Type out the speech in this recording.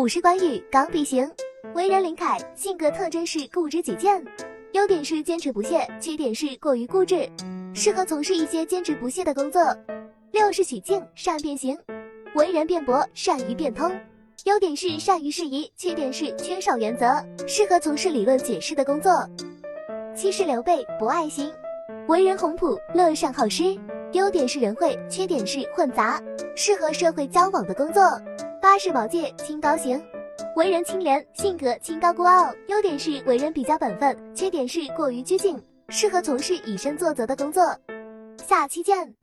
五是关羽，刚愎型，为人林凯，性格特征是固执己见，优点是坚持不懈，缺点是过于固执，适合从事一些坚持不懈的工作。六是许静，善变形，为人辩驳，善于变通，优点是善于适宜，缺点是缺少原则，适合从事理论解释的工作。七是刘备，博爱型，为人宏朴，乐善好施，优点是仁惠，缺点是混杂，适合社会交往的工作。八是宝剑，清高型，为人清廉，性格清高孤傲，优点是为人比较本分，缺点是过于拘谨，适合从事以身作则的工作。下期见。